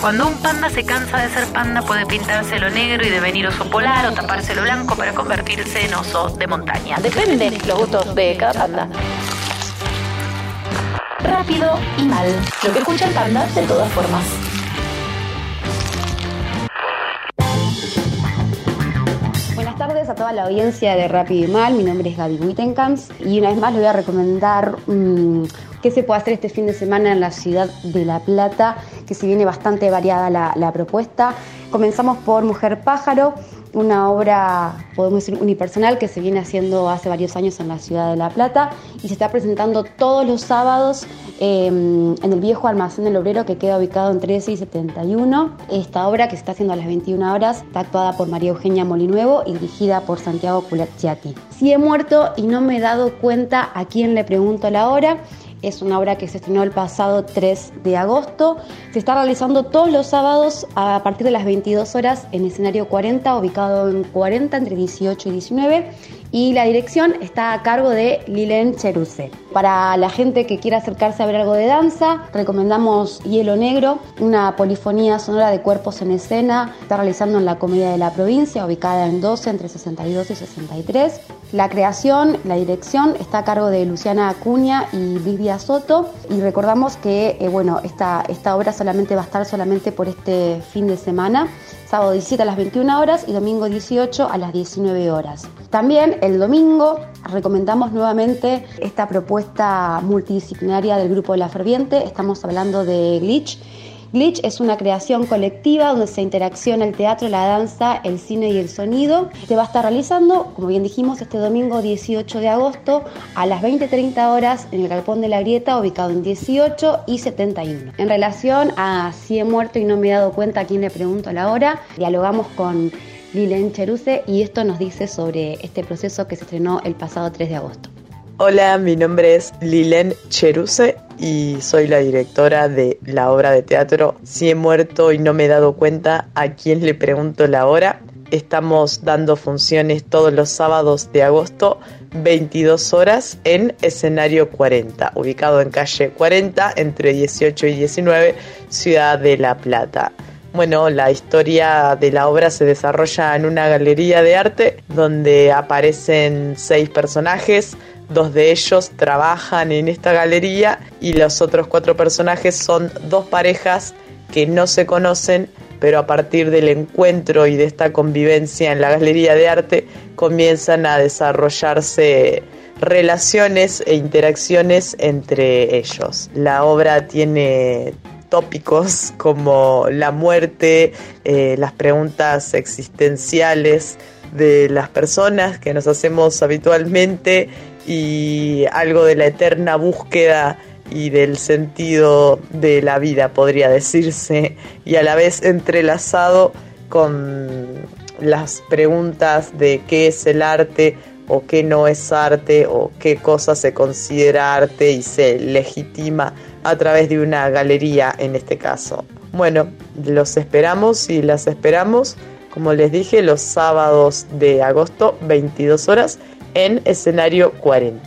Cuando un panda se cansa de ser panda puede pintárselo negro y devenir oso polar o tapárselo blanco para convertirse en oso de montaña. Depende los gustos de cada panda. Rápido y mal. Lo que escucha el panda de todas formas. Buenas tardes a toda la audiencia de Rápido y Mal. Mi nombre es Gaby Wittencamps y una vez más le voy a recomendar mm, qué se puede hacer este fin de semana en la ciudad de La Plata, que se viene bastante variada la, propuesta. Comenzamos por Mujer Pájaro, una obra, podemos decir, unipersonal que se viene haciendo hace varios años en la ciudad de La Plata y se está presentando todos los sábados eh, en el viejo almacén del obrero que queda ubicado en 13 y 71. Esta obra que se está haciendo a las 21 horas está actuada por María Eugenia Molinuevo y dirigida por Santiago Culacciati. Si he muerto y no me he dado cuenta a quién le pregunto la hora, es una obra que se estrenó el pasado 3 de agosto. Se está realizando todos los sábados a partir de las 22 horas en escenario 40, ubicado en 40 entre 18 y 19. Y la dirección está a cargo de Lilen Cheruse. Para la gente que quiera acercarse a ver algo de danza, recomendamos Hielo Negro, una polifonía sonora de cuerpos en escena. Está realizando en la Comedia de la Provincia, ubicada en 12 entre 62 y 63. La creación, la dirección está a cargo de Luciana Acuña y Lidia Soto. Y recordamos que eh, bueno, esta, esta obra solamente va a estar solamente por este fin de semana sábado 17 a las 21 horas y domingo 18 a las 19 horas. También el domingo recomendamos nuevamente esta propuesta multidisciplinaria del Grupo la Ferviente, estamos hablando de Glitch Glitch es una creación colectiva donde se interacciona el teatro, la danza, el cine y el sonido. Se va a estar realizando, como bien dijimos, este domingo 18 de agosto a las 20.30 horas en el Galpón de la Grieta, ubicado en 18 y 71. En relación a si he muerto y no me he dado cuenta a quién le pregunto la hora, dialogamos con Lilen Cheruse y esto nos dice sobre este proceso que se estrenó el pasado 3 de agosto. Hola, mi nombre es Lilen Cheruse y soy la directora de la obra de teatro Si he muerto y no me he dado cuenta a quién le pregunto la hora. Estamos dando funciones todos los sábados de agosto, 22 horas, en escenario 40, ubicado en calle 40, entre 18 y 19, Ciudad de La Plata. Bueno, la historia de la obra se desarrolla en una galería de arte donde aparecen seis personajes, Dos de ellos trabajan en esta galería y los otros cuatro personajes son dos parejas que no se conocen, pero a partir del encuentro y de esta convivencia en la galería de arte comienzan a desarrollarse relaciones e interacciones entre ellos. La obra tiene tópicos como la muerte, eh, las preguntas existenciales de las personas que nos hacemos habitualmente y algo de la eterna búsqueda y del sentido de la vida, podría decirse, y a la vez entrelazado con las preguntas de qué es el arte o qué no es arte o qué cosa se considera arte y se legitima a través de una galería en este caso. Bueno, los esperamos y las esperamos, como les dije, los sábados de agosto, 22 horas en escenario 40.